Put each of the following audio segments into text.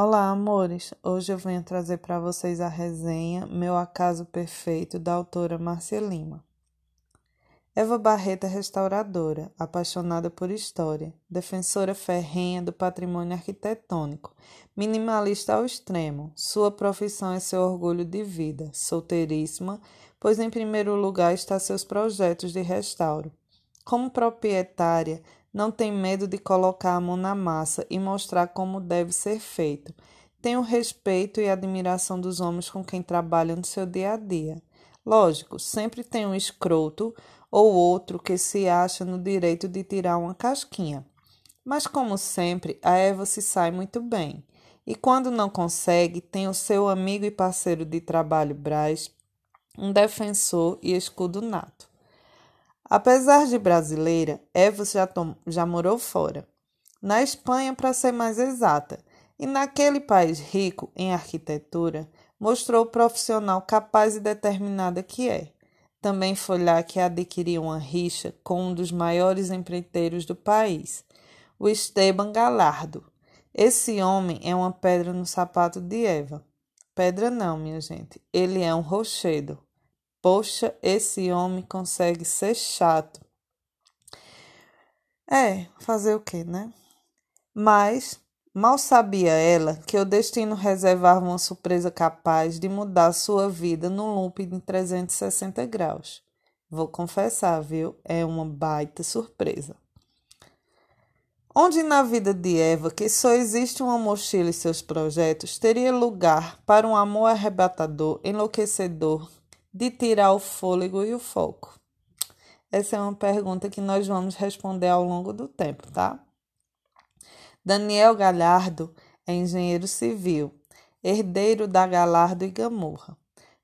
Olá, amores! Hoje eu venho trazer para vocês a resenha Meu Acaso Perfeito, da autora Marcia Lima. Eva Barreto é restauradora, apaixonada por história, defensora ferrenha do patrimônio arquitetônico, minimalista ao extremo. Sua profissão é seu orgulho de vida, solteiríssima, pois em primeiro lugar está seus projetos de restauro. Como proprietária, não tem medo de colocar a mão na massa e mostrar como deve ser feito. Tem o respeito e admiração dos homens com quem trabalha no seu dia a dia. Lógico, sempre tem um escroto ou outro que se acha no direito de tirar uma casquinha. Mas, como sempre, a Eva se sai muito bem. E quando não consegue, tem o seu amigo e parceiro de trabalho Braz, um defensor e escudo nato. Apesar de brasileira, Eva já, já morou fora. Na Espanha, para ser mais exata, e naquele país rico em arquitetura, mostrou o profissional capaz e determinada que é. Também foi lá que adquiriu uma rixa com um dos maiores empreiteiros do país, o Esteban Galardo. Esse homem é uma pedra no sapato de Eva. Pedra não, minha gente, ele é um rochedo. Poxa, esse homem consegue ser chato. É, fazer o quê, né? Mas mal sabia ela que o destino reservava uma surpresa capaz de mudar sua vida num loop de 360 graus. Vou confessar, viu? É uma baita surpresa. Onde na vida de Eva, que só existe uma mochila e seus projetos, teria lugar para um amor arrebatador, enlouquecedor, de tirar o fôlego e o foco? Essa é uma pergunta que nós vamos responder ao longo do tempo, tá? Daniel Galhardo é engenheiro civil, herdeiro da Galardo e Gamorra.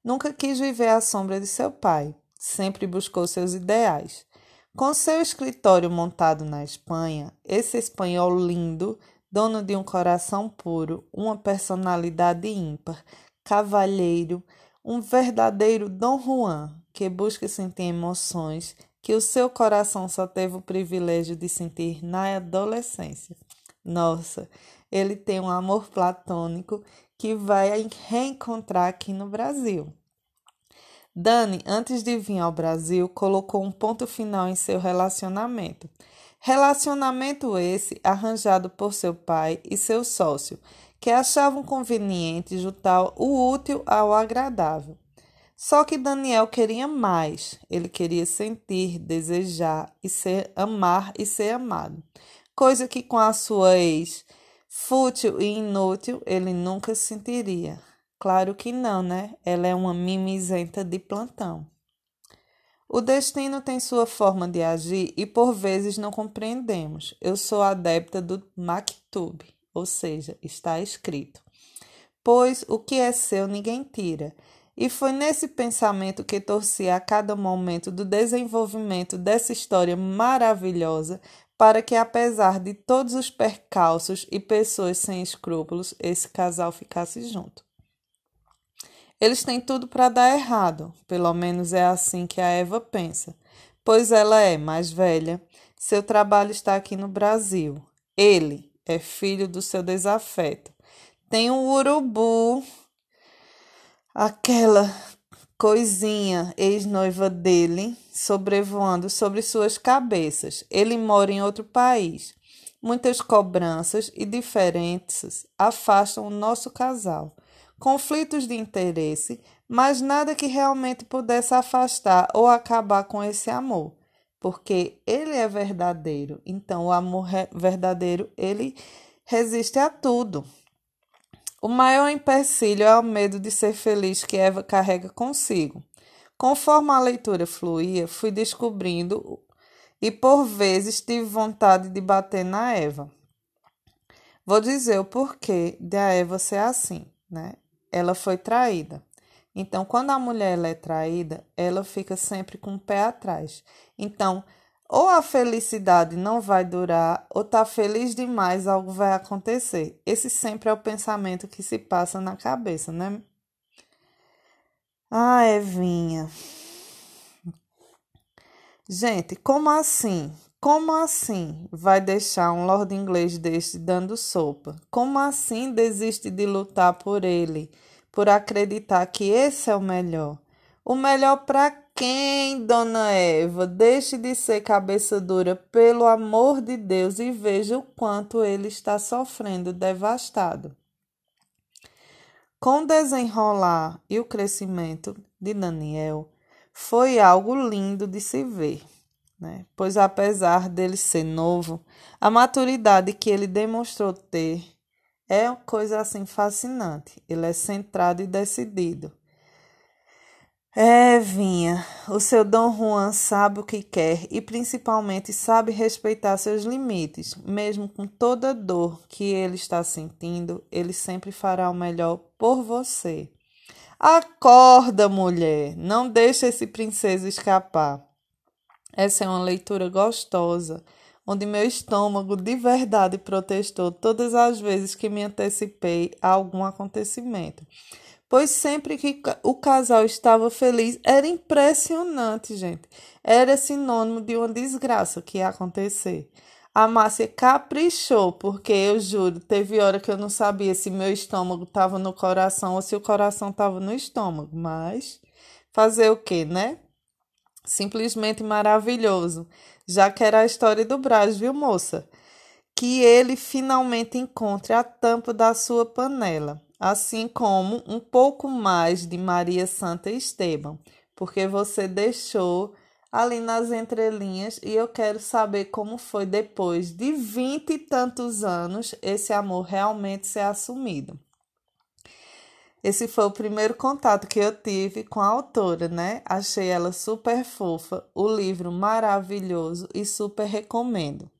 Nunca quis viver à sombra de seu pai, sempre buscou seus ideais. Com seu escritório montado na Espanha, esse espanhol lindo, dono de um coração puro, uma personalidade ímpar, cavalheiro, um verdadeiro Dom Juan que busca sentir emoções que o seu coração só teve o privilégio de sentir na adolescência. Nossa, ele tem um amor platônico que vai reencontrar aqui no Brasil. Dani, antes de vir ao Brasil, colocou um ponto final em seu relacionamento. Relacionamento esse arranjado por seu pai e seu sócio, que achavam conveniente juntar o útil ao agradável. Só que Daniel queria mais, ele queria sentir, desejar e ser amar e ser amado, coisa que com a sua ex, fútil e inútil, ele nunca sentiria. Claro que não, né? Ela é uma mimizenta de plantão. O destino tem sua forma de agir e por vezes não compreendemos. Eu sou adepta do Maktub ou seja, está escrito. Pois o que é seu ninguém tira. E foi nesse pensamento que torci a cada momento do desenvolvimento dessa história maravilhosa para que, apesar de todos os percalços e pessoas sem escrúpulos, esse casal ficasse junto. Eles têm tudo para dar errado, pelo menos é assim que a Eva pensa, pois ela é mais velha, seu trabalho está aqui no Brasil. Ele, é filho do seu desafeto. Tem um urubu, aquela coisinha ex-noiva dele, sobrevoando sobre suas cabeças. Ele mora em outro país. Muitas cobranças e diferenças afastam o nosso casal. Conflitos de interesse, mas nada que realmente pudesse afastar ou acabar com esse amor porque ele é verdadeiro. Então, o amor verdadeiro, ele resiste a tudo. O maior empecilho é o medo de ser feliz que Eva carrega consigo. Conforme a leitura fluía, fui descobrindo e por vezes tive vontade de bater na Eva. Vou dizer o porquê de a Eva ser assim, né? Ela foi traída. Então, quando a mulher é traída, ela fica sempre com o pé atrás. Então, ou a felicidade não vai durar, ou tá feliz demais, algo vai acontecer. Esse sempre é o pensamento que se passa na cabeça, né? Ah, Evinha. Gente, como assim? Como assim vai deixar um lord inglês deste dando sopa? Como assim desiste de lutar por ele, por acreditar que esse é o melhor? O melhor para quem, dona Eva? Deixe de ser cabeça dura, pelo amor de Deus, e veja o quanto ele está sofrendo, devastado. Com o desenrolar e o crescimento de Daniel, foi algo lindo de se ver né? Pois apesar dele ser novo, a maturidade que ele demonstrou ter é uma coisa assim fascinante. Ele é centrado e decidido. É, Vinha, o seu Dom Juan sabe o que quer e principalmente sabe respeitar seus limites. Mesmo com toda a dor que ele está sentindo, ele sempre fará o melhor por você. Acorda, mulher, não deixe esse princesa escapar. Essa é uma leitura gostosa, onde meu estômago de verdade protestou todas as vezes que me antecipei a algum acontecimento. Pois sempre que o casal estava feliz, era impressionante, gente. Era sinônimo de uma desgraça que ia acontecer. A Márcia caprichou, porque eu juro, teve hora que eu não sabia se meu estômago estava no coração ou se o coração estava no estômago. Mas fazer o quê, né? Simplesmente maravilhoso, já que era a história do Braz, viu, moça? Que ele finalmente encontre a tampa da sua panela, assim como um pouco mais de Maria Santa Esteban, porque você deixou ali nas entrelinhas e eu quero saber como foi depois de vinte e tantos anos esse amor realmente ser assumido. Esse foi o primeiro contato que eu tive com a autora, né? Achei ela super fofa, o livro maravilhoso e super recomendo.